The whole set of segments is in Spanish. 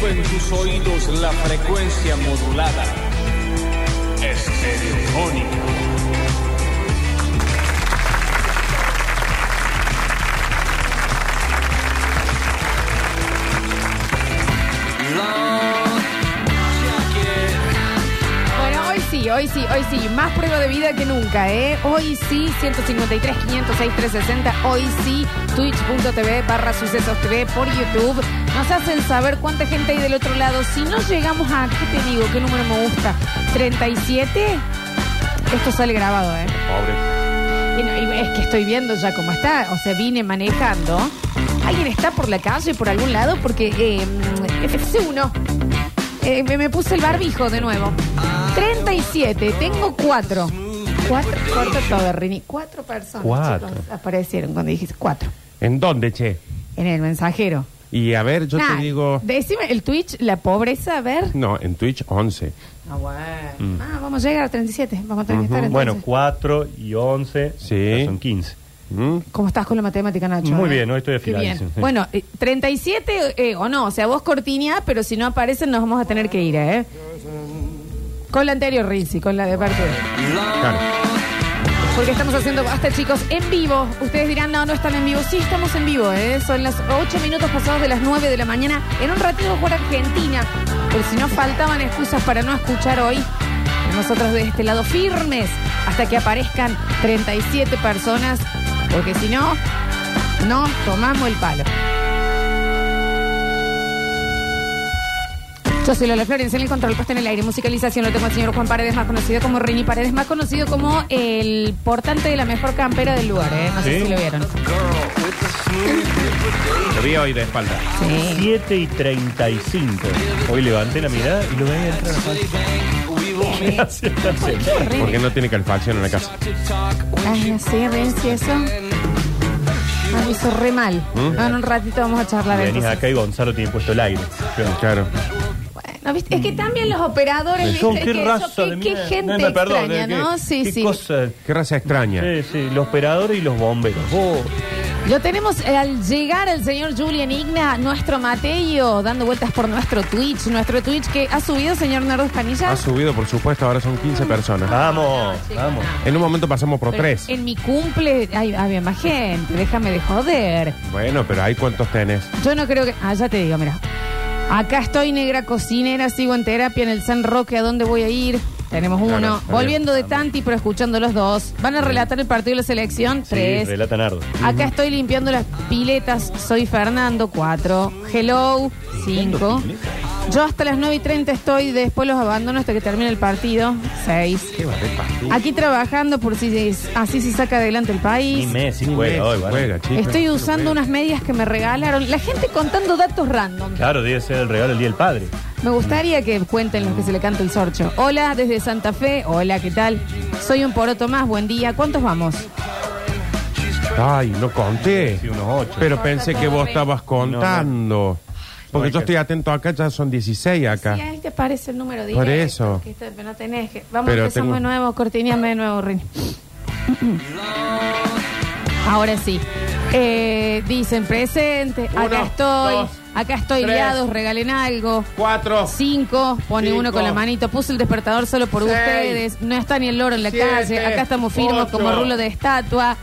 En tus oídos la frecuencia modulada. Estereofónica. Sí, hoy sí, hoy sí. Más prueba de vida que nunca, ¿eh? Hoy sí, 153, 506, 360. Hoy sí, twitch.tv barra sucesos TV por YouTube. Nos hacen saber cuánta gente hay del otro lado. Si no llegamos a, ¿qué te digo? ¿Qué número me gusta? ¿37? Esto sale grabado, ¿eh? Pobre. Y no, y es que estoy viendo ya cómo está. O sea, vine manejando. ¿Alguien está por la calle, por algún lado? Porque eh, FC1. Eh, me, me puse el barbijo de nuevo. 37. Tengo cuatro. Cuatro. Corta todo, Rini. Cuatro personas. Cuatro. chicos, aparecieron cuando dijiste cuatro. ¿En dónde, che? En el mensajero. Y a ver, yo Nah, te digo... Decime el Twitch, la pobreza, a ver. No, en Twitch 11. Ah, bueno. Ah, vamos a llegar a 37. Vamos a tener que estar entonces. Bueno, 4 y 11 Sí. son 15. ¿Mm? ¿Cómo estás con la matemática, Nacho? Muy eh? bien, hoy estoy Qué afiladísimo, bien. sí. Bueno, eh, 37 eh, o no, o sea, vos cortiña, pero si no aparecen nos vamos a tener que ir, ¿eh? Con la anterior, Rizzi, con la de parte. Claro. Porque estamos haciendo hasta chicos en vivo. Ustedes dirán, no, no están en vivo. Sí, estamos en vivo, ¿eh? Son las 8 minutos pasados de las 9 de la mañana. En un ratito por Argentina. Pero si no faltaban excusas para no escuchar hoy, nosotros de este lado firmes hasta que aparezcan 37 personas. Porque si no, no tomamos el palo. Yo soy Lola Florencia en el control puesto en el aire. Musicalización lo tengo al señor Juan Paredes, más conocido como Rini Paredes, más conocido como el portante de la mejor campera del lugar, ¿eh? No sé ¿Sí? si lo vieron. Lo vi hoy de espalda. Sí. 7 y 35. Hoy levanté la mirada y lo veía entrar a Gracias, gracias. Porque no tiene calefacción en la casa. Ay, sí, Renzi, eso. Ah, me hizo re mal. ¿Mm? Ah, en un ratito vamos a charlar Venís entonces. acá y Gonzalo tiene puesto el aire. Claro. ¿Viste? Es que también los operadores, Son ¿viste? qué Que raza qué, de qué mierda. gente No, no, perdón, extraña, ¿qué- ¿no? Sí, qué sí. cosa? Qué raza extraña. Sí, sí, los operadores y los bomberos. Oh, Lo tenemos eh, al llegar el señor Julian Igna, nuestro Mateo, dando vueltas por nuestro Twitch. Nuestro Twitch que ha subido, señor Nardo Escanilla. Ha subido, por supuesto, ahora son 15 personas. vamos, vamos. En un momento pasamos por Pero 3. En mi cumple ay, había más gente, déjame de joder. Bueno, pero hay cuántos tenés. Yo no creo que. Ah, ya te digo, mira. Acá estoy, negra cocinera, sigo en terapia en el San Roque, ¿a dónde voy a ir? Tenemos uno. Claro, está Volviendo de Tanti, pero escuchando los dos. ¿Van a relatar el partido de la selección? Sí, Tres. relata Nardo. Acá estoy limpiando las piletas. Soy Fernando, cuatro. Hello, cinco. Yo hasta las 9 y 30 estoy, después los abandono hasta que termine el partido. Seis. ¿Qué va partido? Aquí trabajando por si así se saca adelante el Ni país. Messi Ni juega Messi hoy, ¿vale? juega, chicos. Estoy usando Juega. unas medias que me regalaron. La gente contando datos random. Claro, debe ser el regalo del Día del Padre. Me gustaría que cuenten los que se le canta el sorcho. Hola, desde Santa Fe. Hola, ¿qué tal? Soy un poroto más. Buen día. ¿Cuántos vamos? Ay, no conté. Sí, unos ocho. Pero pensé que vos estabas contando. Porque yo estoy atento acá, ya son 16 acá. Sí, ahí te parece el número 10. Por eso. Que no tenés que... Vamos, Pero empezamos tengo- de nuevo. Cortiníame de nuevo, Rini. Ahora sí. Eh, dicen presente. Uno, acá estoy. dos, acá estoy tres. liados. Regalen algo. 4, Cinco, pone Cinco. uno con la manito, puse el despertador solo por Seis. ustedes, no está ni el loro en la Siete. calle, acá estamos firmes Ocho. como rulo de estatua.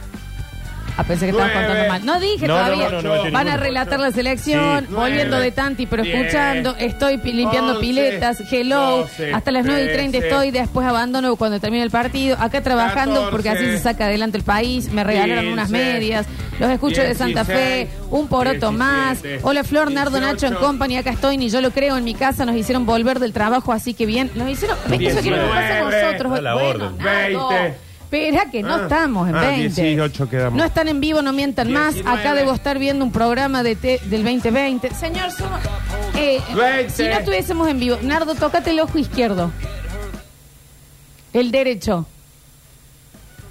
Pensé que estabas Nueve. contando mal. No dije No, todavía. no, no, no, no, Van a ninguno. relatar la selección, Sí. volviendo Nueve. de tanti, pero Diez. escuchando. Estoy pi- limpiando Once. piletas. Hello. Doce. Hasta las 9 y 30 Trece. estoy, después abandono cuando termine el partido. Acá trabajando Catorce. porque así se saca adelante el país. Me regalaron unas medias. Los escucho de Santa Fe. Dieciséis. Un poroto más. Diecisiete. Hola Flor, Nardo, Nacho en Dieciocho. company. Acá estoy, ni yo lo creo. En mi casa nos hicieron volver del trabajo, así que bien. Nos hicieron. ¿Ves que eso que pasa a Diecinueve. nosotros? A la Bueno, orden. Nardo. Veinte. Espera que no Ah. estamos en Ah, 20. 18 quedamos. No están en vivo, no mientan más. Acá debo estar viendo un programa de te- del 2020. Señor, somos- eh, si no estuviésemos en vivo, Nardo, tócate el ojo izquierdo. El derecho.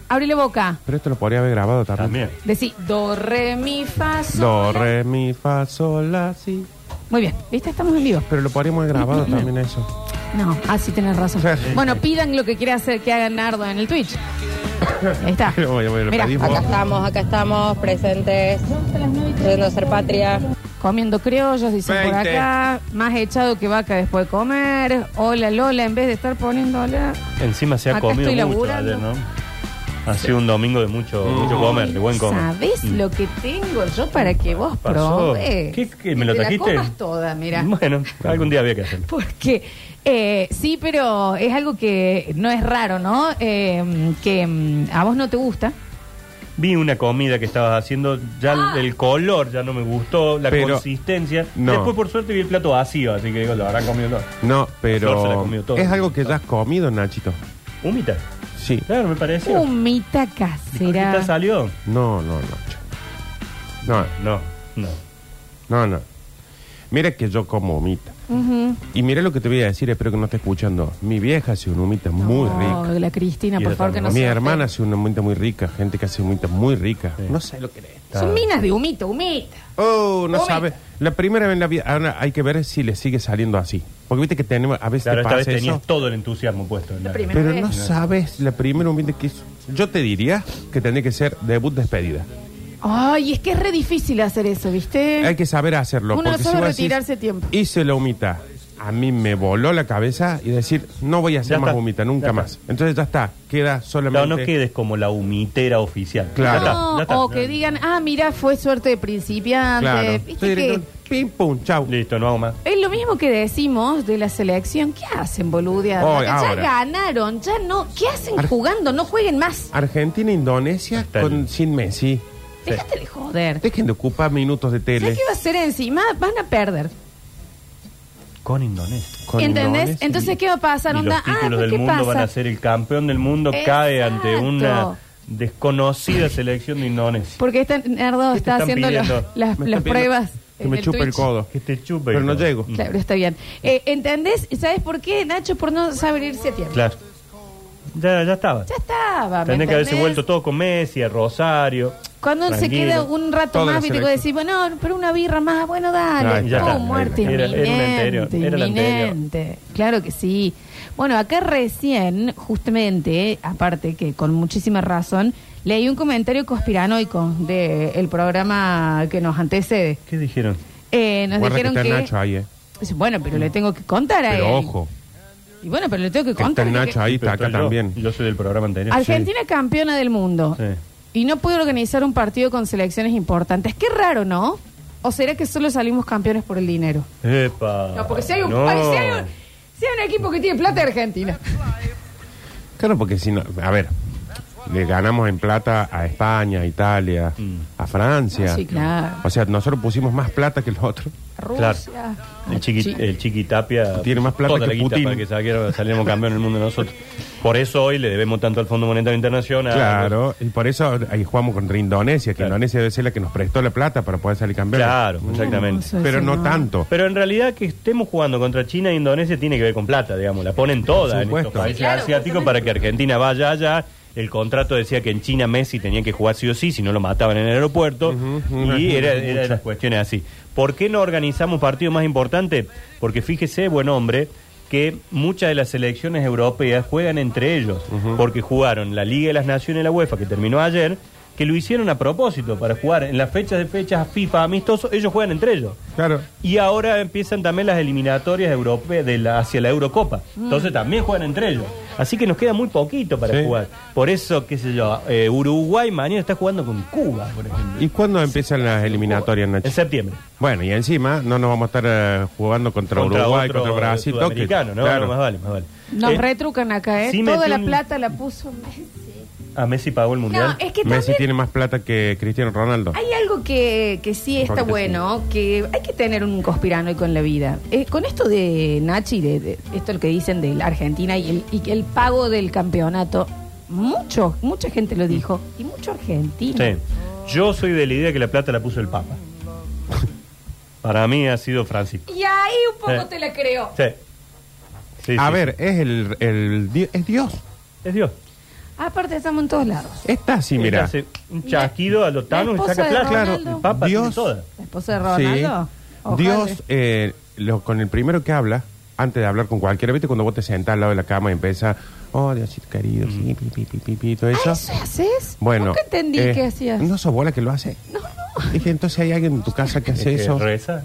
Ábrele boca. Pero esto lo podría haber grabado también. También. Decí, do, re, mi, fa, sol. Do, re, mi, fa, sol, la, si. Muy bien, ¿viste? Estamos en vivo. Pero lo podríamos haber grabado también eso. No, así tenés razón. Bueno, pidan lo que quiera hacer que haga Nardo en el Twitch. Ahí está. Pero, bueno, lo Mira, pedimos. Acá estamos, acá estamos, presentes, queriendo ser patria. comiendo criollos, dicen por 20. acá. Más echado que vaca después de comer. Hola Lola, en vez de estar poniéndola. Encima se ha Acá comido estoy mucho laburando. ayer, ¿no? Ha sido un domingo de mucho, mucho comer, de buen comer. ¿Sabés Mm. lo que tengo yo para que vos Pasó. probes? ¿Qué- qué, me lo Te la trajiste? comas toda, mira. Bueno, algún día había que hacerlo. Porque eh, sí, pero es algo que no es raro, ¿no? Eh, que mm, a vos no te gusta. Vi una comida que estabas haciendo, ya el- Ah. el color ya no me gustó, la Pero- consistencia. no. Después, por suerte, vi el plato vacío, así que digo, lo habrán comido todo. No, Flor se la pero comió todo. es algo que ya has comido, Nachito. ¿Humita? Sí. Claro, me pareció. Humita ¿Humita casera. salió? No, no, Nacho. No, No, no. no, no. Mira que yo como humita. Ujú. Y mira lo que te voy a decir, espero que no esté escuchando. Mi vieja hace una humita muy No, rica. la Cristina, Y por ella favor, que no Mi se hermana hace una humita muy rica, gente que hace humita muy rica. Sí. No sé lo que es. Son minas de humito, humita. Oh, no Humita. sabe. La primera vez en la vida, ahora hay que ver si le sigue saliendo así. Porque viste que tenemos, a veces Claro, te esta vez pasa tenías eso. todo el entusiasmo puesto. en La la- primera Pero vez. no sabes la primera humita que hizo. Yo te diría que tendría que ser debut despedida. Ay, es que es re difícil hacer eso, ¿viste? Hay que saber hacerlo. Uno no porque sabe vos decís, retirarse tiempo. Hice la humita. A mí me voló la cabeza y decir, no voy a hacer Ya más está, humita, ya nunca está. más. Entonces ya está, queda solamente. Claro, no quedes como la humitera oficial. Claro. Ya está, No, ya está. o que digan, ah, mira, fue suerte de principiante. Claro. Viste Estoy que directo, Pim, pum, chau. Listo, no hago más. es lo mismo que decimos de la selección. ¿Qué hacen, boludeando? Hoy, ya ahora. ganaron, ya no. ¿Qué hacen Ar- jugando? No jueguen más. Argentina, Indonesia con, sin Messi. Déjate de joder. Dejen de ocupar minutos de tele. ¿Sabes qué va a hacer encima? Van a perder. Con Indonesia. con ¿Entendés? Indonesia. Entonces, ¿qué va a pasar? Y Onda, los títulos ah, del ¿qué mundo pasa? van a ser el campeón del mundo cae ante Exacto. una desconocida selección de Indonesia. Porque está, Nardo ¿Qué te está están haciendo pidiendo? las, Me las están pidiendo pruebas. Que en me el chupe el Twitch. codo. Que te chupe. Pero el no llego. Mm. Claro, está bien. Eh, ¿Entendés? ¿Sabes por qué, Nacho? Por no saber irse a tiempo. Claro. Ya, ya estaba. Ya estaba. ¿me Tendría que haberse entendés? vuelto todo con Messi, a Rosario. Cuando se Tranquilo. queda un rato Toda más, viste, selección. decís, bueno, pero una birra más, bueno, dale. Ahí ya Oh, está. muerte Era- era una inminente, anterior, era la inminente. Claro que sí. Bueno, acá recién, justamente, aparte que con muchísima razón, leí un comentario conspiranoico del programa que nos antecede. ¿Qué dijeron? Eh, nos Guarda que dijeron está que... Nacho ahí, eh. Bueno, pero le tengo que contar a Pero él. ojo, Y bueno, pero le tengo que está contar. el que- Nacho ahí, Pero está acá yo. también. Yo soy del programa anterior. Argentina campeona del mundo. Sí. Y no puede organizar un partido con selecciones importantes. Qué raro, ¿no? ¿O será que solo salimos campeones por el dinero? Epa. No, porque si hay un, No. ay, si hay un, si hay un equipo que tiene plata, Argentina. Claro, porque si no, a ver, le ganamos en plata a España, a Italia, Mm. a Francia. Ah, sí, claro. O sea, nosotros pusimos más plata que los otros. Rusia. El chiqui, Sí. el chiqui Tapia Tiene más plata toda que guita Putin. para que saliera- saliéramos campeón del mundo nosotros. Por eso hoy le debemos tanto al Fondo Monetario Internacional. Claro, y por eso ahí jugamos contra Indonesia, que Claro. Indonesia debe ser la que nos prestó la plata para poder salir campeón. Claro, exactamente. eso Pero no no. tanto. Pero en realidad que estemos jugando contra China e Indonesia tiene que ver con plata, digamos. La ponen toda en supuesto. estos países Sí, claro, asiáticos para que Argentina vaya allá. El contrato decía que en China Messi tenía que jugar sí o sí, si no lo mataban en el aeropuerto. Y era, era las cuestiones así. ¿Por qué no organizamos un partido más importante? Porque fíjese, buen hombre, que muchas de las selecciones europeas juegan entre ellos. Porque jugaron la Liga de las Naciones de la UEFA, que terminó ayer, que lo hicieron a propósito para jugar en las fechas de fechas FIFA amistosos, ellos juegan entre ellos. Claro. Y ahora empiezan también las eliminatorias europeas de la, hacia la Eurocopa. Entonces también juegan entre ellos. Así que nos queda muy poquito para Sí. jugar. Por eso, qué sé yo, eh, Uruguay mañana está jugando con Cuba, por ejemplo. ¿Y cuándo empiezan las eliminatorias, En Nacho? septiembre. Bueno, y encima no nos vamos a estar eh, jugando contra, Uruguay, otro contra Brasil, toque. sudamericano, ¿no? Claro. No, más vale, más vale. Nos Eh, retrucan acá, ¿eh? sí Toda la un- plata la puso Messi. ¿A Messi pagó el Mundial? No, es que Messi también tiene más plata que Cristiano Ronaldo. hay algo que, que sí está Porque bueno, que hay que tener un conspiranoico en la vida. Eh, con esto de Nachi, de, de esto lo que dicen de la Argentina y el, y que el pago del campeonato, mucho, mucha gente lo dijo, y mucho argentino. Sí. Yo soy de la idea que la plata la puso el Papa. Para mí ha sido Francisco. Y ahí un poco Sí. te la creo. Sí. Sí, a sí, ver, es el, el di- es Dios. sí. Es Dios. Aparte estamos en todos lados. Está así, mira. hace un chasquido a los tanos y saca plata. Ronaldo. Claro, el Papa Dios- tiene toda. La esposa de Ronaldo. Ojalá. Dios, eh, lo- con el primero que habla, antes de hablar con cualquiera, ¿viste? Cuando vos te sentás al lado de la cama y empiezas, oh, Diosito querido, sí, pi, pi, pi, pi, pi, todo Ah, eso. ¿Eso haces? Bueno. Nunca entendí eh, qué hacías. ¿No sos bola que lo hace? No, no. Dije, entonces hay alguien en tu casa que hace Es que eso. reza.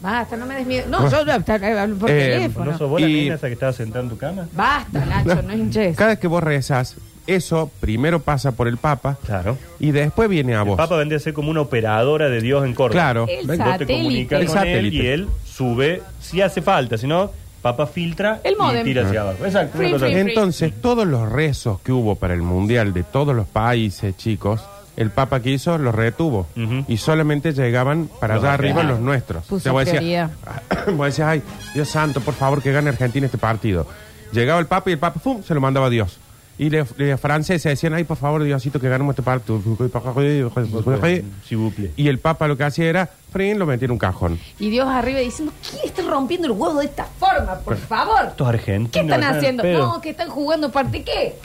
Basta, no me des miedo. No, yo hablo por Eh, teléfono. ¿No sos vos la Y- nena esa que estaba sentada en tu cama? Basta, Nacho, no hinches. Cada vez que vos rezas, eso primero pasa por el Papa Claro. y después viene a El vos. Papa vendría a ser como una operadora de Dios en Córdoba. Claro. El Vos te satélite. comunicas El con él satélite. y él sube si hace falta, si no, Papa filtra El y módem. tira hacia abajo. Exacto. Free, una cosa free, así. free. Entonces, todos los rezos que hubo para el Mundial de todos los países, chicos, el Papa que hizo los retuvo. Ujú. Y solamente llegaban para Los allá arriba los nuestros. Puso O sea, vos decías, prioridad. vos decías, ay, Dios santo, por favor, que gane Argentina este partido. Llegaba el Papa y el Papa, ¡pum!, se lo mandaba a Dios. Y los franceses decían, ay, por favor, Diosito, que ganemos este partido. Vous plaît. Y el Papa lo que hacía era, frin, lo metía en un cajón. Y Dios arriba diciendo, ¿quién está rompiendo el huevo de esta forma? Por favor. Estos argentinos. ¿Qué están haciendo? No, que están jugando parte qué?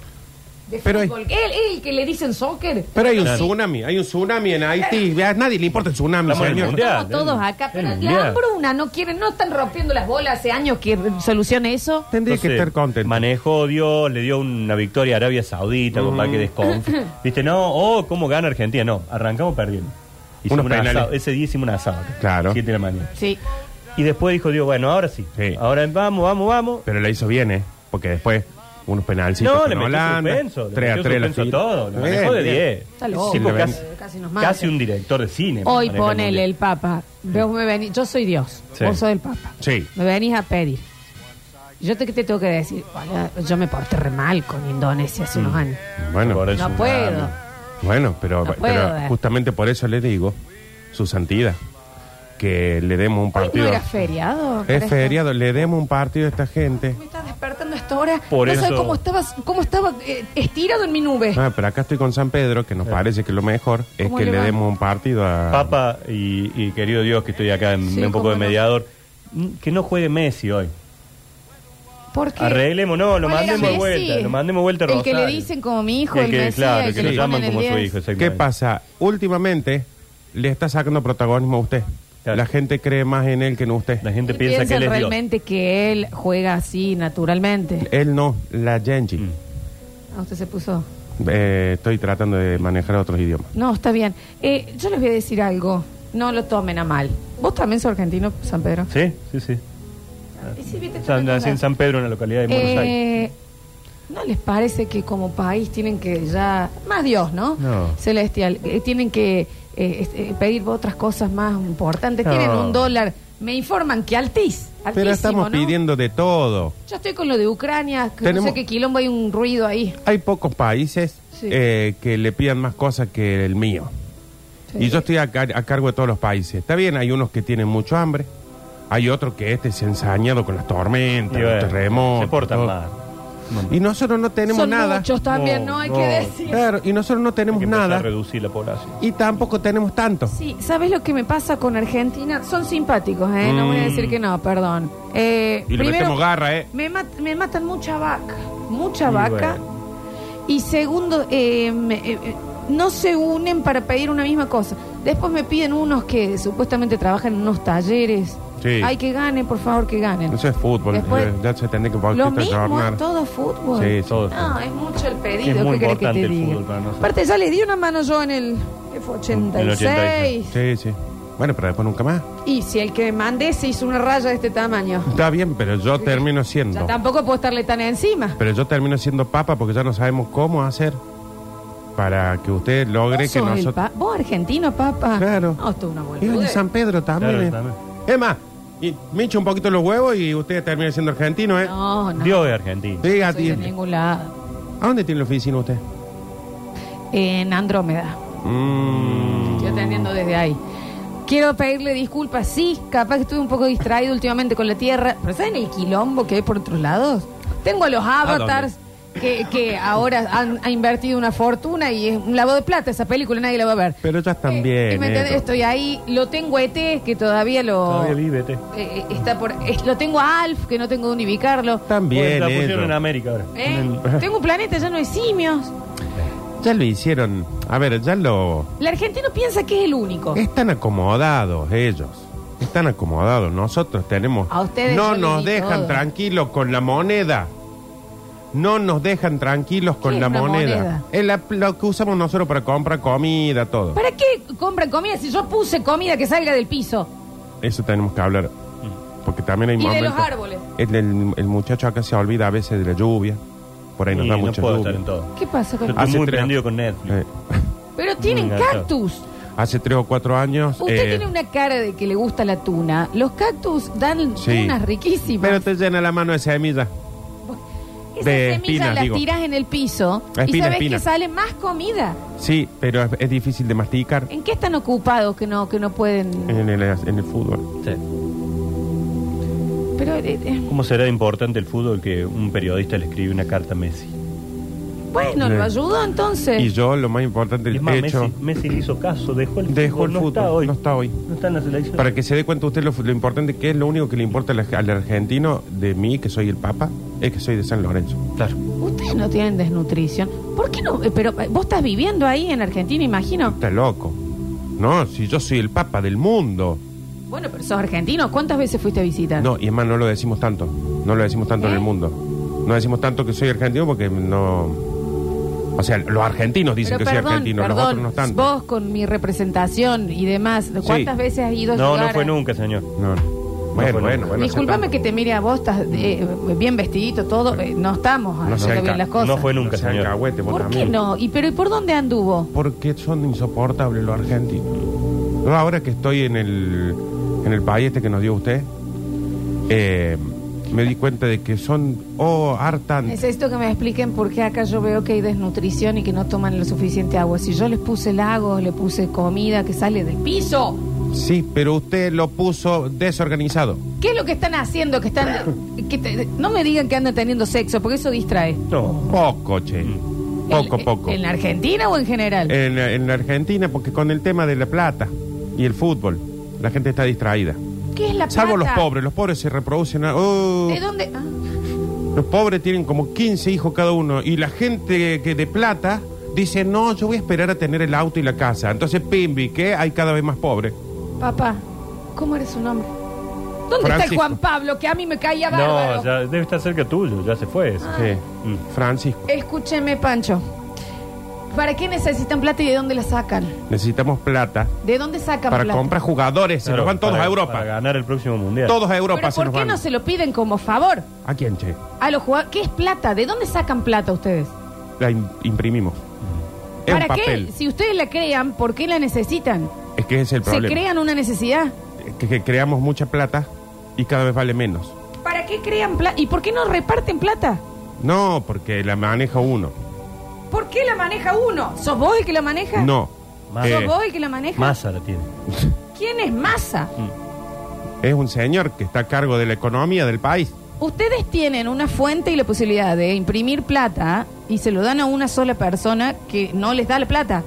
De Pero hay- fútbol. ¿Él, él que le dicen soccer? Pero hay un Claro. tsunami, hay un tsunami en Haití. A nadie le importa el tsunami, Estamos en el señor. mundial. Estamos todos el- acá, el pero la hambruna no quieren, no están rompiendo las bolas hace años que solucione eso. Tendría que estar contento. Manejó Dios, le dio una victoria a Arabia Saudita, como para que desconfíe. Viste, no, oh, ¿cómo gana Argentina? No, arrancamos perdiendo. Hicimos Unos un penales. asado. Ese día hicimos un asado. Claro. Siete de la mañana. Sí. Y después dijo Dios, bueno, ahora sí. Sí. Ahora vamos, vamos, vamos. Pero la hizo bien, ¿eh? Porque después, unos penalcitos No, con le metió Holanda, suspenso. Le 3 a metió 3 la suspenso fila. todo. Le Bien, manejó de bien. 10. Está loco. Tipo Sí, le casi, Casi nos mata. casi un director de cine. Hoy maneja el ponele mundial. el Papa. Vos me venís, yo soy Dios. Sí. Vos sos el Papa. Sí. Me venís a pedir. Yo te, te tengo que decir, hola, yo me porté re mal con Indonesia hace unos años. Bueno, Por No eso, puedo. bueno, pero, No pero puedo ver. justamente por eso le digo, su santidad, que le demos un Hoy no partido. era feriado. es Parece. feriado, le demos un partido a esta gente. Me estás despertando a esta hora. Por no sabes eso- cómo, estabas, cómo estaba eh, estirado en mi nube. Ah, pero acá estoy con San Pedro, que nos parece que lo mejor es ¿Cómo que le le va? demos un partido a... Papa y, y querido Dios, que estoy acá en Sí, un poco cómo de no. mediador, mm, que no juegue Messi hoy. ¿Por qué? Arreglemos, no, lo ¿Cuál era mandemos de Messi? vuelta, lo mandemos de vuelta a El que le dicen como mi hijo, El el, que, Messi, claro, el que le lo llaman ponen el como su 10. hijo. exactamente. ¿Qué pasa? Últimamente le está sacando protagonismo a usted. Claro. La gente cree más en él que en usted. La gente piensa que él es Dios. realmente que él juega así naturalmente. Él no, la Genji. Mm. Ah, usted se puso. Eh, estoy tratando de manejar otros idiomas. No, está bien. Eh, yo les voy a decir algo. No lo tomen a mal. ¿Vos también sos argentino, San Pedro? Sí, sí, sí. Y sí, viste, San- te nací en San Pedro, en la localidad de Buenos Aires. Eh, ¿No les parece que como país tienen que ya, más Dios, ¿no? No. Celestial, eh, tienen que eh, este, pedir otras cosas más importantes? No. Tienen un dólar, me informan que altis, altísimo, Pero estamos ¿no? pidiendo de todo. Yo estoy con lo de Ucrania, que no Tenemos- sé qué quilombo, hay un ruido ahí. Hay pocos países Sí. eh, que le pidan más cosas que el mío. Sí. Y yo estoy a, car- a cargo de todos los países. Está bien, hay unos que tienen mucho hambre. Hay otros que este se ha ensañado con las tormentas, Y los bueno, terremotos. Se portan todo. mal. Y nosotros no tenemos Son nada. muchos también, No, ¿no? Hay no. que decir. Claro, y nosotros no Hay tenemos nada. a reducir la población. Y tampoco tenemos tanto. Sí, ¿sabes lo que me pasa con Argentina? Son simpáticos, ¿eh? No voy a Mm. decir que no, perdón. Eh, Y le primero, metemos garra, ¿eh? Me, mat- me matan mucha vaca, mucha Y vaca. bueno. Y segundo, eh, me- eh, eh, no se unen para pedir una misma cosa. Después me piden unos que supuestamente trabajan en unos talleres. Sí. Ay, que ganen, por favor, que ganen. Eso es fútbol. Después- eh, ya se tendría que Lo mismo, adornar. es todo fútbol. Sí. Todo es No, fútbol. es mucho el Es pedido. muy ¿Qué querés que importante te el diga? fútbol para nosotros. Aparte, ya le di una mano yo en el. ¿Qué fue? 86. Sí, sí. Bueno, pero después nunca más. Y si el que mandé se hizo una raya de este tamaño, Está bien, pero yo termino ya siendo. tampoco puedo estarle tan encima. Pero yo termino siendo papa porque ya no sabemos cómo hacer para que usted logre ¿Vos que sos el nosotros. pa- ¿Vos argentino, papá? Claro. No, es una Y de boludez. San Pedro también. Claro, eh. también. Es más, y me hincha un poquito los huevos y usted termina siendo argentino, ¿eh? No, no. Dios es argentino. Diga, no soy de ningún lado. ¿A dónde tiene la oficina usted? En Andrómeda. Mm. Estoy atendiendo desde ahí. Quiero pedirle disculpas, sí, capaz que estuve un poco distraído últimamente con la Tierra, pero ¿saben el quilombo que hay por otros lados? Tengo a los avatars que, que ahora han, ha invertido una fortuna y es un lavado de plata esa película, nadie la va a ver. Pero ya están Eh, me entendés, estoy ahí, lo tengo a ET, que todavía lo... Todavía vívete. eh, está por, lo tengo a Alf, que no tengo dónde ubicarlo. Bueno, bien. la pusieron en América ahora. ¿Eh? En- Tengo un planeta lleno de simios. Ya lo hicieron. A ver, ya lo. El argentino piensa que es el único. Están acomodados ellos. Están acomodados. Nosotros tenemos. A ustedes no yo les nos di dejan todo. tranquilos con la moneda. No nos dejan tranquilos con ¿Qué la es una moneda. moneda? Es la- lo que usamos nosotros para comprar comida, todo. ¿Para qué compran comida si yo puse comida que salga del piso? Eso tenemos que hablar. Porque también hay Y de momentos. los árboles. El, el- el muchacho acá se olvida a veces de la lluvia. Por ahí nos Y da no mucha puedo lluvia. estar en todo. ¿Qué pasa con Hace estoy muy tres- prendido con Netflix. Eh, Pero tienen cactus. hace tres o cuatro años. Usted eh, tiene una cara de que le gusta la tuna. Los cactus dan Sí. tunas riquísimas. Pero te llena la mano de semillas. Esas de semillas las digo. tiras en el piso y Espina, sabes espina. que sale más comida. Sí, pero es, es difícil de masticar ¿En qué están ocupados que no, que no pueden? en el, en el fútbol. Sí. Pero eh, eh, ¿Cómo será importante el fútbol que un periodista le escribe una carta a Messi? Bueno, Sí. lo ayudó entonces. Y yo, lo más importante, el es más, hecho, Messi, Messi le hizo caso, dejó el dejó fútbol, el no fútbol. está hoy. No está hoy. No está en la selección. Para que se dé cuenta usted lo, lo importante que es, lo único que le importa al, al argentino de mí, que soy el Papa, es que soy de San Lorenzo. Claro. Ustedes no tienen desnutrición. ¿Por qué no? Eh, Pero eh, vos estás viviendo ahí en Argentina, imagino. Está loco. No, si yo soy el Papa del mundo. Bueno, pero sos argentino. ¿Cuántas veces fuiste a visitar? No, y es más, no lo decimos tanto. No lo decimos tanto ¿Eh? en el mundo. No decimos tanto que soy argentino porque no. O sea, los argentinos dicen Pero que soy perdón, argentino, los perdón, otros no tanto. vos con mi representación y demás, ¿cuántas Sí. veces has ido a No, ayudar no fue a- nunca, señor. No, no. Bueno, fue bueno, nunca. bueno. Disculpame que te mire a vos, estás eh, bien vestidito, todo. eh, no estamos No haciendo bien ca- las cosas. no fue nunca, sean señor. cagüete, vos ¿Por qué también. no? ¿Y pero ¿y por dónde anduvo? Porque son insoportables los argentinos. Yo ahora que estoy en el, en el país este que nos dio usted, eh, me di cuenta de que son, oh, hartan. Necesito que me expliquen por qué acá yo veo que hay desnutrición y que no toman lo suficiente agua. Si yo les puse lagos, le puse comida que sale del piso. Sí, pero usted lo puso desorganizado. ¿Qué es lo que están haciendo? Que están, que te- no me digan que andan teniendo sexo, porque eso distrae. No. Poco, che. Poco, ¿En- poco. ¿En la Argentina o en general? En, en la Argentina, porque con el tema de la plata y el fútbol, la gente está distraída. ¿Qué es la Salvo los pobres, los pobres se reproducen. a- oh, ¿De dónde? Ah. los pobres tienen como 15 hijos cada uno y la gente que de plata dice, no, yo voy a esperar a tener el auto y la casa. Entonces, Pimbi, que hay cada vez más pobres. Papá, ¿cómo era su nombre? ¿Dónde está el Francisco. Juan Pablo? Que a mí me caía bárbaro. No, ya debe estar cerca tuyo, ya se fue. ese. Sí. Mm. Francisco, Escúcheme, Pancho. ¿Para qué necesitan plata y de dónde la sacan? necesitamos plata ¿De dónde sacan para plata? comprar jugadores. se Claro, nos van todos para- a Europa. Para ganar el próximo mundial. Todos a Europa ¿Pero se por nos qué van. no se lo piden como favor ¿A quién, che? a los jugadores? ¿Qué es plata? ¿De dónde sacan plata ustedes? La im- imprimimos. Es ¿Para qué? Si ustedes la crean, ¿por qué la necesitan? Es que ese es el ¿Se problema. crean una necesidad? Que, que creamos mucha plata y cada vez vale menos. ¿Para qué crean plata? ¿Y por qué no reparten plata? No, porque la maneja uno. ¿Por qué la maneja uno? ¿Sos vos el que la maneja? No. ¿Sos Eh, vos el que la maneja? Masa la tiene. ¿Quién es Massa? es un señor que está a cargo de la economía del país. Ustedes tienen una fuente y la posibilidad de imprimir plata y se lo dan a una sola persona que no les da la plata.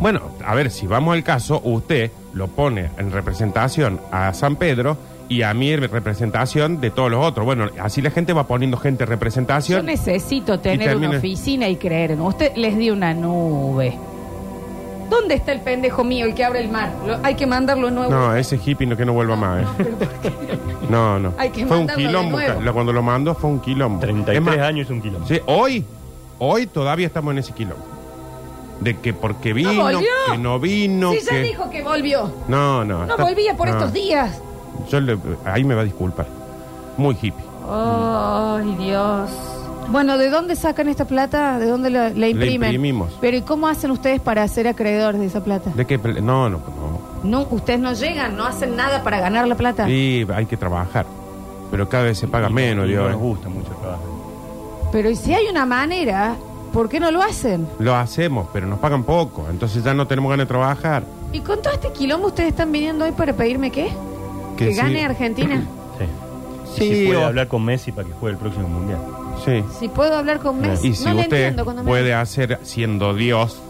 Bueno, a ver, si vamos al caso, usted lo pone en representación a San Pedro y a mí en representación de todos los otros. Bueno, así la gente va poniendo gente en Yo representación. necesito tener una oficina y creer en usted. Les di una nube. ¿Dónde está el pendejo mío, el que abre el mar? Lo- hay que mandarlo nuevo. No, ese hippie no, que no vuelva más. ¿eh? No, no. Hay que fue un mandarlo de quilombo. nuevo. ca- Cuando lo mandó fue un quilombo. 33 Es más, años es un kilómetro. Sí, hoy, hoy todavía estamos en ese quilombo. De que porque vino, volvió. que no vino, sí, ya que... dijo que volvió. No, no. No está- volvía por no. estos días. Yo le- ahí me va a disculpar. Muy hippie. Ay, Dios. Bueno, ¿de dónde sacan esta plata? ¿De dónde la, la imprimen? imprimimos. Pero ¿y cómo hacen ustedes para ser acreedores de esa plata? ¿De qué? pl- No, no, no. No, ustedes no llegan, no hacen nada para ganar la plata. Sí, hay que trabajar. Pero cada vez se paga menos, Y Dios. no eh. nos gusta mucho trabajar. Pero ¿y si hay una manera, ¿por qué no lo hacen? Lo hacemos, pero nos pagan poco. Entonces ya no tenemos ganas de trabajar. ¿Y con todo este quilombo ustedes están viniendo hoy para pedirme qué? Que, Que sí. gane Argentina. Sí. Sí, si puede o- hablar con Messi para que juegue el próximo mundial. Sí. Si puedo hablar con Messi. Y si no le usted entiendo cuando me- puede hacer, siendo Dios,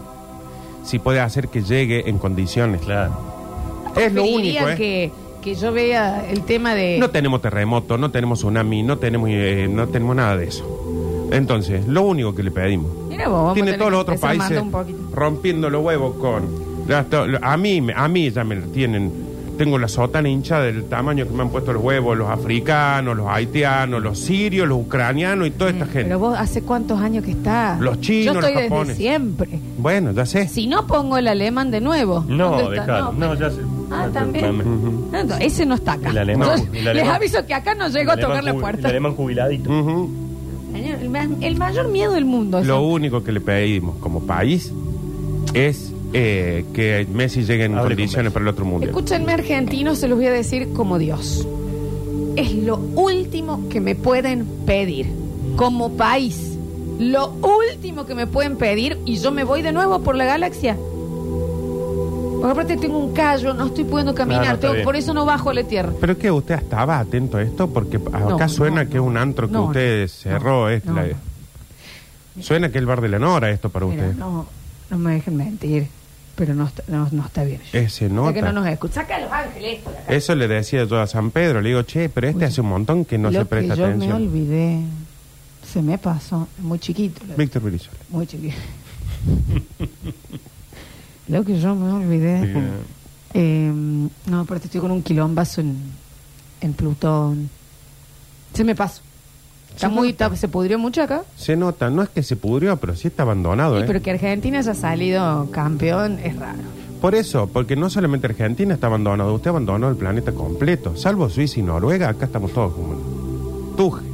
si puede hacer que llegue en condiciones. Claro. Es lo Preferiría único, ¿eh? que, que yo vea el tema de... No tenemos terremoto, no tenemos tsunami, no tenemos, eh, no tenemos nada de eso. Entonces, lo único que le pedimos. Mira vos, vamos a Tiene tener todos que los otros empezar a países mandar un poquito. rompiendo los huevos con... A mí, me- a mí ya me tienen tengo la sotana hincha del tamaño que me han puesto los huevos, los africanos, los haitianos, los sirios, los ucranianos y toda esta gente. Pero vos, ¿hace cuántos años que estás? Los chinos, Yo estoy los desde japoneses. siempre. Bueno, ya sé. Si no pongo el alemán de nuevo. No, dejalo. No, ya sé. Ah, también. No, ese no está acá. El alemán, Yo el Les aviso que acá no llego a tocar la puerta. El alemán jubiladito. Señor, el, ma- el mayor miedo del mundo. Lo único que le pedimos como país es eh, que Messi llegue en Hable con condiciones Messi. para el otro mundial. Escúchenme, argentinos, se los voy a decir como Dios. Es lo último que me pueden pedir como país. Lo último que me pueden pedir y yo me voy de nuevo por la galaxia. Porque aparte tengo un callo, no estoy pudiendo caminar, No, no, está tengo- bien. por eso no bajo a la tierra. Pero que usted estaba atento a esto porque acá No, suena no, que es un antro que no, usted no, cerró. es no, la- no. Suena que es el bar de la Nora esto para Mira, usted. no, no me dejen mentir, pero no está, no, no está bien. Ese Ya nota. que no nos escucha. Saca a los ángeles. acá. Eso le decía yo a San Pedro. Le digo, che, pero este hace un montón que no Lo se presta que yo atención. me olvidé, se me pasó, muy chiquito. lo- Víctor Brizuela. Muy chiquito. Lo que yo me olvidé. eh, no, aparte estoy con un quilombazo en, en Plutón. Se me pasó. Está Se muy, está- se pudrió mucho acá. Se nota, no es que se pudrió, pero sí está abandonado. Sí, ¿eh? pero que Argentina haya salido campeón es raro. Por eso, porque no solamente Argentina está abandonado, usted abandonó el planeta completo. Salvo Suiza y Noruega, acá estamos todos como tuje.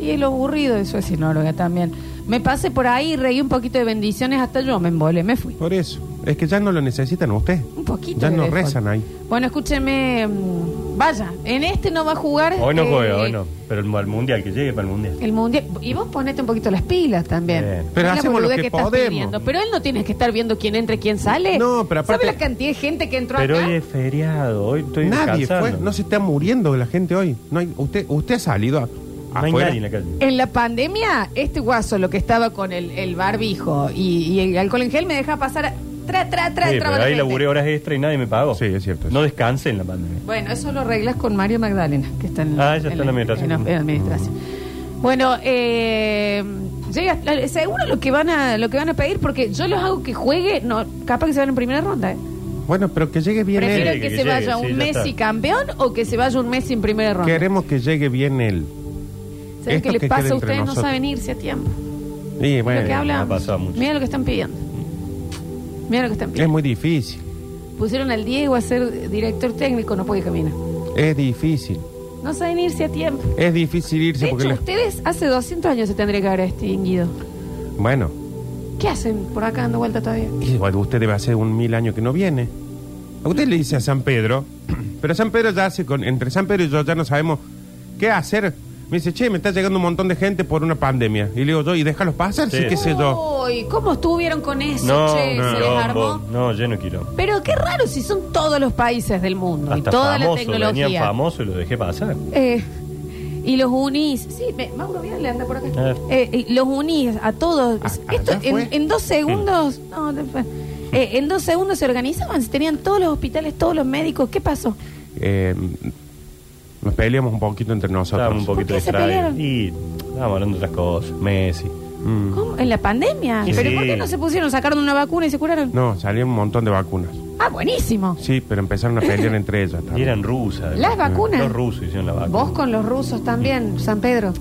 Y es lo aburrido de Suecia y Noruega también. Me pasé por ahí, reí un poquito de bendiciones, hasta yo me embolé, me fui. Por eso. Es que ya no lo necesitan a usted. Un poquito. Ya de no default. rezan ahí. Bueno, escúcheme, mm, vaya, en este no va a jugar. Hoy no eh, juega, hoy no. Pero el, el mundial, que llegue para el mundial. El mundial. Y vos ponete un poquito las pilas también. Bien. Pero es la hacemos lo boludez que estás podemos. pidiendo. Pero él no tiene que estar viendo quién entra y quién sale. No, pero aparte- ¿Sabe la cantidad de gente que entró Pero acá? hoy es feriado, hoy estoy Nadie descansando. fue, no se está muriendo la gente hoy. No hay, usted, usted ha salido a, No hay afuera. nadie en la calle. En la pandemia, este guaso, lo que estaba con el, el barbijo y, y el alcohol en gel, me deja pasar. Tra, tra, tra, Sí, la ahí gente. laburé horas extra y nadie me pagó. Sí, es cierto. No descansé en la pandemia. Bueno, eso lo arreglas con Mario Magdalena, que está en, Ah, ella está en la administración. en la- en la administración. Bueno, eh, llega, eh, seguro lo que van a lo que van a pedir, porque yo los hago que juegue, no, capaz que se van en primera ronda. ¿eh? Bueno, pero que llegue bien Prefiero él. que, que se llegue, vaya sí, un ya Messi está. campeón o que se vaya un Messi en primera ronda. Queremos que llegue bien él. ¿Saben esto qué les que pasa a entre ustedes? No nosotros. saben irse a tiempo. Y lo que bueno, hablan. ha pasado mucho. Mira lo que están pidiendo. Mira lo que están es pidiendo. muy difícil. Pusieron al Diego a ser director técnico, no puede caminar. Es difícil. No saben irse a tiempo. Es difícil irse De porque... hecho, ustedes hace 200 años se tendría que haber extinguido. Bueno, ¿Qué hacen por acá dando vuelta todavía? igual usted debe hacer un mil años que no viene. A usted le dice a San Pedro, pero San Pedro ya hace con... Entre San Pedro y yo ya no sabemos qué hacer. Me dice, che, me está llegando un montón de gente por una pandemia. Y le digo yo, y déjalos pasar, sí, Sí. qué sé yo. Uy, ¿cómo estuvieron con eso, No, che? no, ¿Se les armó? quilombo. no, yo no quiero. Pero qué raro si son todos los países del mundo y Hasta toda la famoso, venían tecnología. famosos y lo dejé pasar. Eh, y los unís. Sí, me- Mauro le anda por acá. Eh, y los unís a todos. Ah, Esto ¿allá fue? en, en dos segundos. No, fue. Eh, en dos segundos se organizaban. Se tenían todos los hospitales, todos los médicos. ¿Qué pasó? Eh, nos peleamos un poquito entre nosotros. Estábamos un poquito ¿Por qué se distraídos. pelearon? Y estábamos hablando de otras cosas. Messi. Mm. ¿Cómo? ¿En la pandemia? Sí. ¿Pero por qué no se pusieron? ¿Sacaron una vacuna y se curaron? No, salieron un montón de vacunas. Ah, buenísimo. Sí, pero empezaron a pelear entre ellas. Y también. eran rusas. Las vacunas. Los rusos hicieron la vacuna. Vos con los rusos también, San Pedro.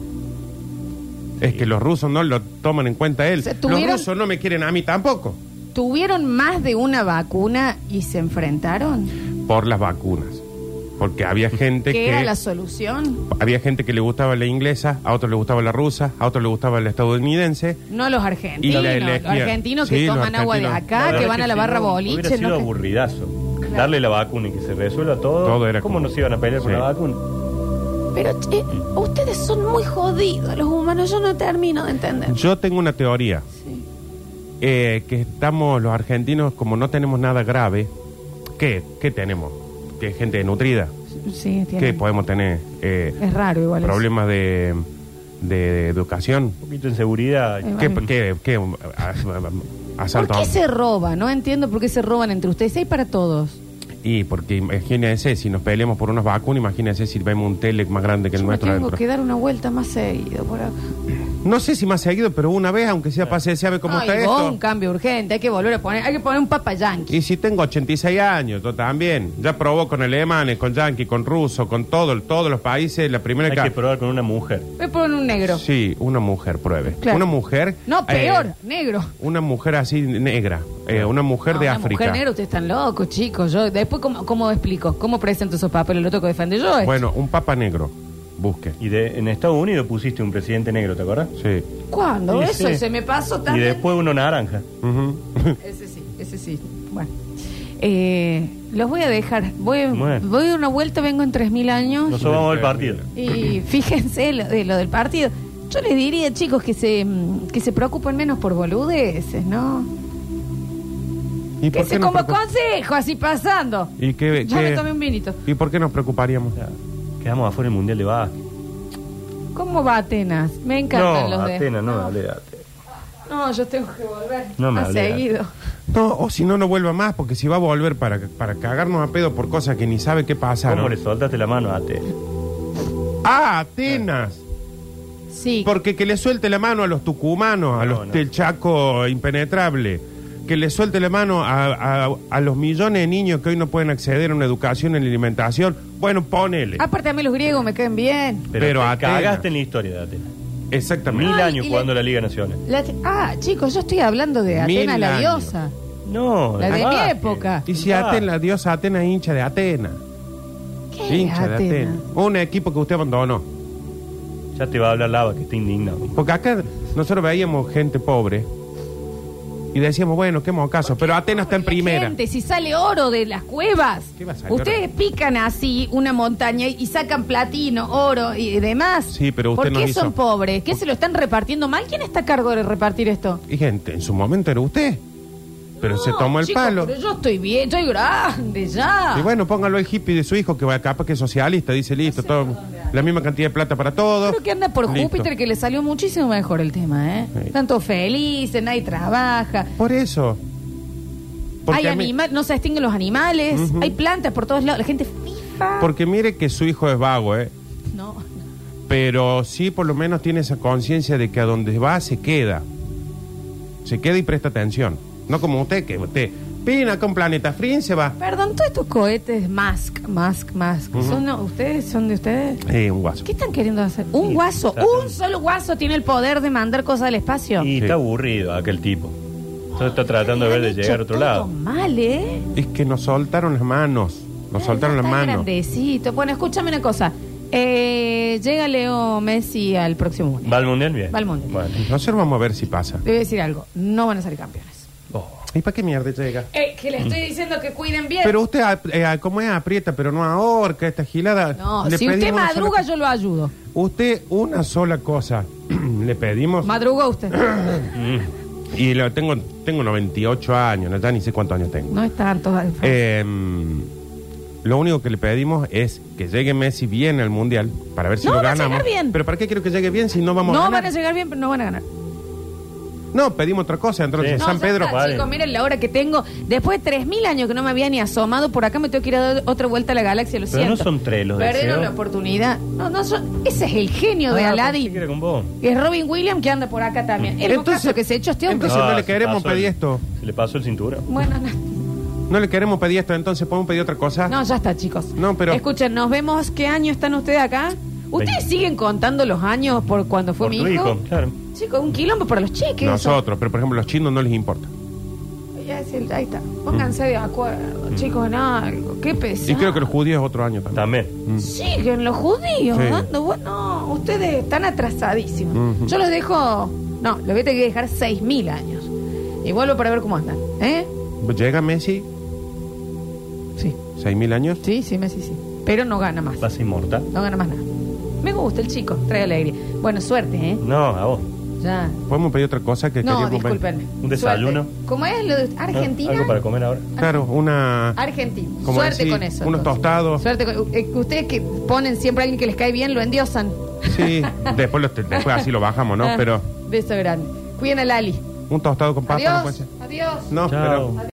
Es que los rusos no lo toman en cuenta él. Se tuvieron- Los rusos no me quieren a mí tampoco. ¿Tuvieron más de una vacuna y se enfrentaron? Por las vacunas. Porque había gente ¿Qué que... era la solución? Había gente que le gustaba la inglesa, a otros le gustaba la rusa, a otros le gustaba la estadounidense. No los argentinos. Y la los argentinos que sí, los toman agua de argentinos. acá, que van a la si barra no, boliche. Hubiera sido no- aburridazo. Darle la vacuna y que se resuelva todo. Todo era ¿Cómo como- nos iban a pelear por Sí. la vacuna? Pero che, ustedes son muy jodidos, los humanos. Yo no termino de entender. Yo tengo una teoría, Sí. eh, que estamos los argentinos, como no tenemos nada grave, ¿qué? ¿Qué tenemos? Que gente nutrida. Sí, tiene- ¿Qué podemos tener? Eh, Es raro igual. eso. problemas de, de educación. Un poquito de inseguridad. ¿Qué, qué, qué, as- ¿Por asalto? qué se roba? No entiendo por qué se roban entre ustedes. Hay para todos. Y porque imagínense, si nos peleamos por unas vacunas, imagínense si vemos un tele más grande que el Yo me nuestro tengo adentro. que dar una vuelta más seguido por acá. No sé si más seguido, pero una vez, aunque sea pase, a ver cómo Ay, está vos, esto. un cambio urgente, hay que volver a poner, hay que poner un papa yankee. Y si tengo 86 años, yo también. Ya probó con alemanes, con yanqui, con ruso, con todo, todos los países. La primera Hay que probar con una mujer. Voy a poner un negro. Sí, una mujer, pruebe. Claro. Una mujer. No, eh, peor, negro. una mujer así negra. Eh, una mujer No, de una África. Mujer negra, ustedes están locos, chicos. Yo, después, ¿cómo, cómo explico? ¿Cómo presento esos papeles? Lo tengo que defender yo. eh. Bueno, un papa negro. Busque. Y de, en Estados Unidos pusiste un presidente negro, ¿te acuerdas? Sí. ¿Cuándo? Sí, Eso sí. se me pasó Y también. después uno naranja. Ujú. Ese sí, ese sí. Bueno. Eh, los voy a dejar. Voy, Bueno. voy a una vuelta, vengo en 3.000 años. Nosotros vamos al partido. Y fíjense lo, de lo del partido. Yo les diría, chicos, que se, mm, que se preocupen menos por boludeces, ¿no? ¿Y Que por qué nos como consejo, así pasando. ¿Y qué, Ya qué- me tomé un vinito. ¿Y por qué nos preocuparíamos? Ya, Quedamos afuera del Mundial de Básquet. ¿Cómo va Atenas? Me encantan No, los de... Atenas, no, dale, Atenas. No, yo tengo que volver. No me a hablé, seguido. No, o si no, no vuelva más, porque si va a volver para, para cagarnos a pedo por cosas que ni sabe qué pasa. ¿Cómo le soltaste la mano a Atenas? Ah, Atenas. Sí. Porque que le suelte la mano a los tucumanos, a No, los no. del Chaco impenetrable, que le suelte la mano a, a- a los millones de niños que hoy no pueden acceder a una educación, a la alimentación. Bueno, ponele. Aparte a mí los griegos me caen bien. Pero, Pero te Atenas. cagaste en la historia de Atenas. Exactamente. Mil Ay, años y jugando le- la Liga Nacional. La- ah, chicos, yo estoy hablando de Mil Atenas, la años. diosa. No, La de mi básquet. época. Y si Ah. Atenas, la diosa Atenas hincha de Atenas. ¿Qué Hincha de Atenas? Atenas. Un equipo que usted abandonó. Ya te va a hablar Lava, que está indignado. Porque acá nosotros veíamos gente pobre y decíamos, bueno, qué mocaso, pero Atenas está en primera. Gente, si sale oro de las cuevas, ¿Qué va a salir ustedes pican así una montaña y sacan platino, oro y demás. Sí, pero usted ¿Por nos qué hizo- son pobres? ¿Qué se lo están repartiendo mal? ¿Quién está a cargo de repartir esto? Y gente, en su momento era usted. Pero se tomó el chicos, palo. Pero yo estoy bien, estoy grande ya. Y bueno, póngalo el hippie de su hijo, que va capaz que es socialista, dice listo, todo, la misma cantidad de plata para todos. Creo que anda por Listo. Júpiter que le salió muchísimo mejor el tema, ¿eh? Sí. Todos felices, nadie trabaja. Por eso. Hay a mí- animales, no se extinguen los animales, Ujú. hay plantas por todos lados, la gente FIFA. porque mire que su hijo es vago, ¿eh? No. Pero sí por lo menos tiene esa conciencia de que a donde va se queda. Se queda y presta atención. No como usted, que usted pina un planeta y se va. Perdón, todos estos cohetes Musk, Musk, Musk, ¿son, no, ¿ustedes son de ustedes? Eh, un guaso. ¿Qué están queriendo hacer? Un guaso, un solo guaso tiene el poder de mandar cosas al espacio. Y Sí. está aburrido aquel tipo. Entonces está tratando de ver de Han llegar hecho a otro todo lado. mal, ¿eh? Es que nos soltaron las manos. Nos soltaron las está manos. grandecito. Bueno, escúchame una cosa. Eh, llega Leo Messi al próximo mundial. ¿Va al mundial? Bien. Va al Mundial. Bueno. Nosotros vamos a ver si pasa. Le voy a decir algo. No van a ser campeones. ¿Y para qué mierda llega? Eh, que le estoy diciendo que cuiden bien. Pero usted, eh, como es, aprieta, pero no ahorca esta gilada. no, Le si usted pedimos una madruga, yo lo ayudo. Usted, una sola cosa. Le pedimos. Madruga usted. Mm. y lo tengo, tengo 98 años, no, ya ni sé cuántos años tengo. No es tanto. Eh, lo único que le pedimos es que llegue Messi bien al mundial para ver si No, lo va a ganamos. llegar bien. Pero ¿para qué quiero que llegue bien si no vamos no a van ganar? a llegar bien, pero no van a ganar. No, pedimos otra cosa. Entonces, Sí. No, San ya Pedro. está, chicos, miren la hora que tengo. Después de 3.000 años que no me había ni asomado por acá, me tengo que ir a dar otra vuelta a la galaxia, lo Pero siento. no son tres los Perdieron deseos. la oportunidad. No, no, son- ese es el genio de Ah, Aladdin. pensé que era con vos. Y es Robin Williams que anda por acá también. El Entonces- caso que se echó este hombre. entonces- no le se queremos pasó pedir el- esto. Se le pasó el cinturón. Bueno, no, No le queremos pedir esto, entonces podemos pedir otra cosa. no, ya está, chicos. No, pero- Escuchen, nos vemos. ¿Qué año están ustedes acá? ¿Ustedes Veinte. siguen contando los años por cuando fue Por mi tu hijo? hijo, claro. Chicos, un quilombo para los cheques. Nosotros, pero por ejemplo, los chinos no les importa. Ya es el- ahí está. Pónganse de acuerdo, chicos, en algo. Qué pesado. Y creo que los judíos es otro año también. También. Mm. Siguen los judíos Sí. dando bu- No, ustedes están atrasadísimos. Ujú. Yo los dejo. No, les voy a tener que dejar 6.000 años. Y vuelvo para ver cómo andan. ¿Eh? Llega Messi, Sí. seis mil años. Sí, sí, Messi, sí. Pero no gana más. Va a ser inmortal. No gana más nada. Me gusta el chico, trae alegría. Bueno, suerte, ¿eh? No, a vos. Ya. Podemos pedir otra cosa que No, queríamos ver? discúlpenme. Un desayuno. Suerte. ¿Cómo es lo de ¿No? Argentina? ¿Algo para comer ahora? Claro, una. Argentina. Como Suerte decir, con eso. unos entonces. tostados. Suerte con... eh, Ustedes que ponen siempre a alguien que les cae bien, lo endiosan. Sí, después, lo- después así lo bajamos, ¿no? Ah, Pero Beso grande. Cuiden a Lali. un tostado con papa no puede Adiós. ser. Adiós. No, Chao. pero.